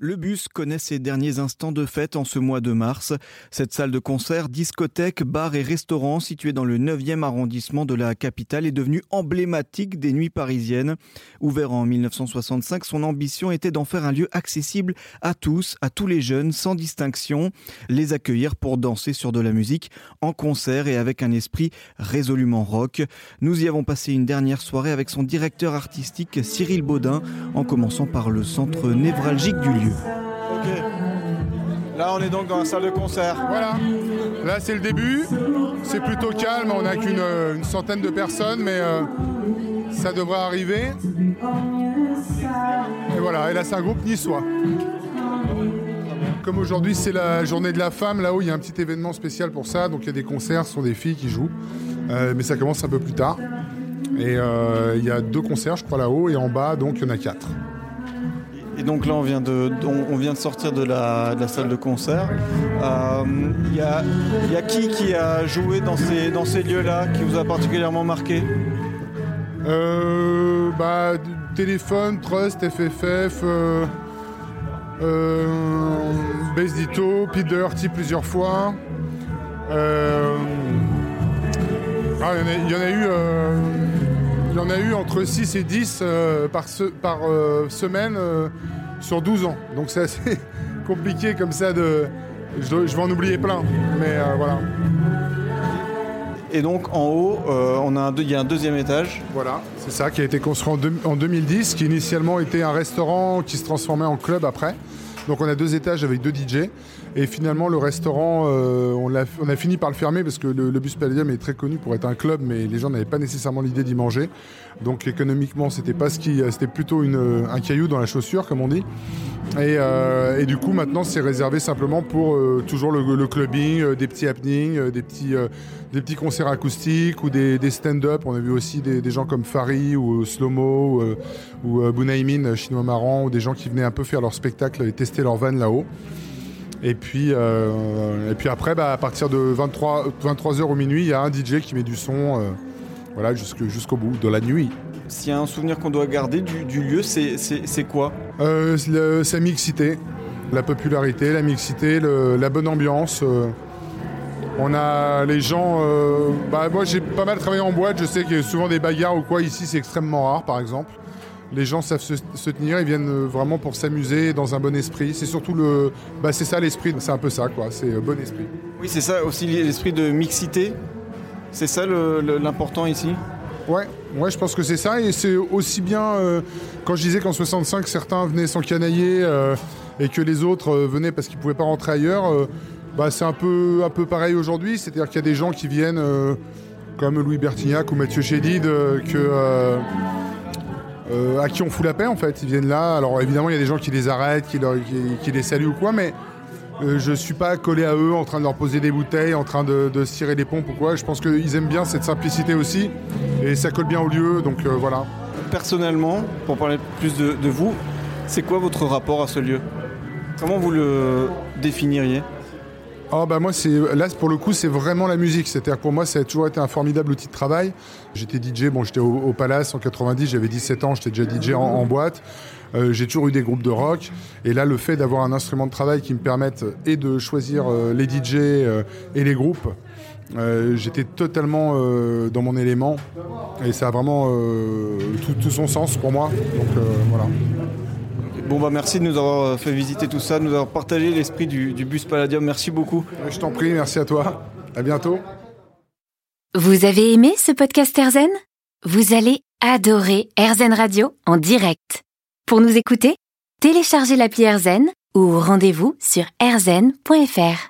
Le bus connaît ses derniers instants de fête en ce mois de mars. Cette salle de concert, discothèque, bar et restaurant située dans le 9e arrondissement de la capitale est devenue emblématique des nuits parisiennes. Ouvert en 1965, son ambition était d'en faire un lieu accessible à tous, à tous les jeunes, sans distinction, les accueillir pour danser sur de la musique en concert et avec un esprit résolument rock. Nous y avons passé une dernière soirée avec son directeur artistique Cyril Baudin, en commençant par le centre névralgique du lieu. Ok. Là, on est donc dans la salle de concert. Voilà. Là, c'est le début. C'est plutôt calme. On n'a qu'une euh, une centaine de personnes, mais euh, ça devrait arriver. Et voilà. Et là, c'est un groupe niçois. Comme aujourd'hui, c'est la journée de la femme, là-haut, il y a un petit événement spécial pour ça. Donc, il y a des concerts, ce sont des filles qui jouent. Euh, mais ça commence un peu plus tard. Et euh, il y a deux concerts, je crois, là-haut. Et en bas, donc, il y en a quatre. Et donc là, on vient de, on vient de sortir de la, salle de concert. Il y, a, y, a, qui qui a joué dans ces, dans ces lieux-là qui vous a particulièrement marqué? Euh, bah, Téléphone, Trust, FFF, euh, euh, Base Ditto, Pete plusieurs fois. Euh, ah, il y, y, en a eu. Il y en a eu entre 6 et 10 euh, par, se, par euh, semaine euh, sur 12 ans. Donc c'est assez compliqué comme ça de... Je, je, vais en oublier plein, mais voilà. Et donc en haut, on a un, il y a un deuxième étage. Voilà, c'est ça qui a été construit en, en 2010, qui initialement était un restaurant qui se transformait en club après. Donc on a deux étages avec deux DJ. Et finalement, le restaurant, euh, on, a, fini par le fermer parce que le, le Bus Palladium est très connu pour être un club, mais les gens n'avaient pas nécessairement l'idée d'y manger. Donc économiquement, c'était pas ce qui, c'était plutôt un caillou dans la chaussure, comme on dit. Et, euh, du coup, maintenant, c'est réservé simplement pour euh, toujours le, clubbing, des petits happenings, des petits, des petits concerts acoustiques ou des, stand-up. On a vu aussi des, des, gens comme Fari ou Slomo ou, ou Bunaimin, chinois marrant, ou des gens qui venaient un peu faire leur spectacle et tester leur van là-haut. Et puis, euh, et puis après, bah, à partir de 23, 23h au minuit, il y a un DJ qui met du son euh, voilà, jusqu'au jusqu bout de la nuit. S'il y a un souvenir qu'on doit garder du, du lieu, c'est quoi? Euh, Sa mixité, la popularité, la mixité, le, la bonne ambiance. On a les gens. Bah, moi, j'ai pas mal travaillé en boîte. Je sais qu'il y a souvent des bagarres ou quoi. Ici, c'est extrêmement rare, par exemple les gens savent se, se, tenir, ils viennent vraiment pour s'amuser dans un bon esprit. C'est surtout le. Bah, c'est ça l'esprit, c'est un peu ça, quoi. C'est bon esprit. Oui, c'est ça aussi l'esprit de mixité. C'est ça l'important ici? Ouais, ouais, je pense que c'est ça. Et c'est aussi bien. Euh, quand je disais qu'en 65, certains venaient s'encanailler euh, et que les autres euh, venaient parce qu'ils ne pouvaient pas rentrer ailleurs, bah, c'est un peu, un peu pareil aujourd'hui. C'est-à-dire qu'il y a des gens qui viennent, comme Louis Bertignac ou Mathieu Chédid, que euh, à qui on fout la paix en fait. Ils viennent là. Alors évidemment, il y a des gens qui les arrêtent, qui, les saluent ou quoi, mais euh, je suis pas collé à eux en train de leur poser des bouteilles, en train de, de se tirer des pompes ou quoi. Je pense qu'ils aiment bien cette simplicité aussi et ça colle bien au lieu. Donc euh, voilà. Personnellement, pour parler plus de vous, c'est quoi votre rapport à ce lieu? Comment vous le définiriez? Oh moi c'est là pour le coup c'est vraiment la musique. C'est-à-dire pour moi ça a toujours été un formidable outil de travail. J'étais DJ bon j'étais au, Palace en 90 j'avais 17 ans j'étais déjà DJ en, boîte. Euh, j'ai toujours eu des groupes de rock. Et là le fait d'avoir un instrument de travail qui me permette et de choisir euh, les DJ euh, et les groupes j'étais totalement dans mon élément. Et ça a vraiment tout, tout, son sens pour moi. Donc voilà Bon bah merci de nous avoir fait visiter tout ça, de nous avoir partagé l'esprit du, du, bus Palladium. Merci beaucoup. Je t'en prie, merci à toi. À bientôt. Vous avez aimé ce podcast Erzen Vous allez adorer Erzen Radio en direct. Pour nous écouter, téléchargez l'appli Erzen ou rendez-vous sur erzen.fr.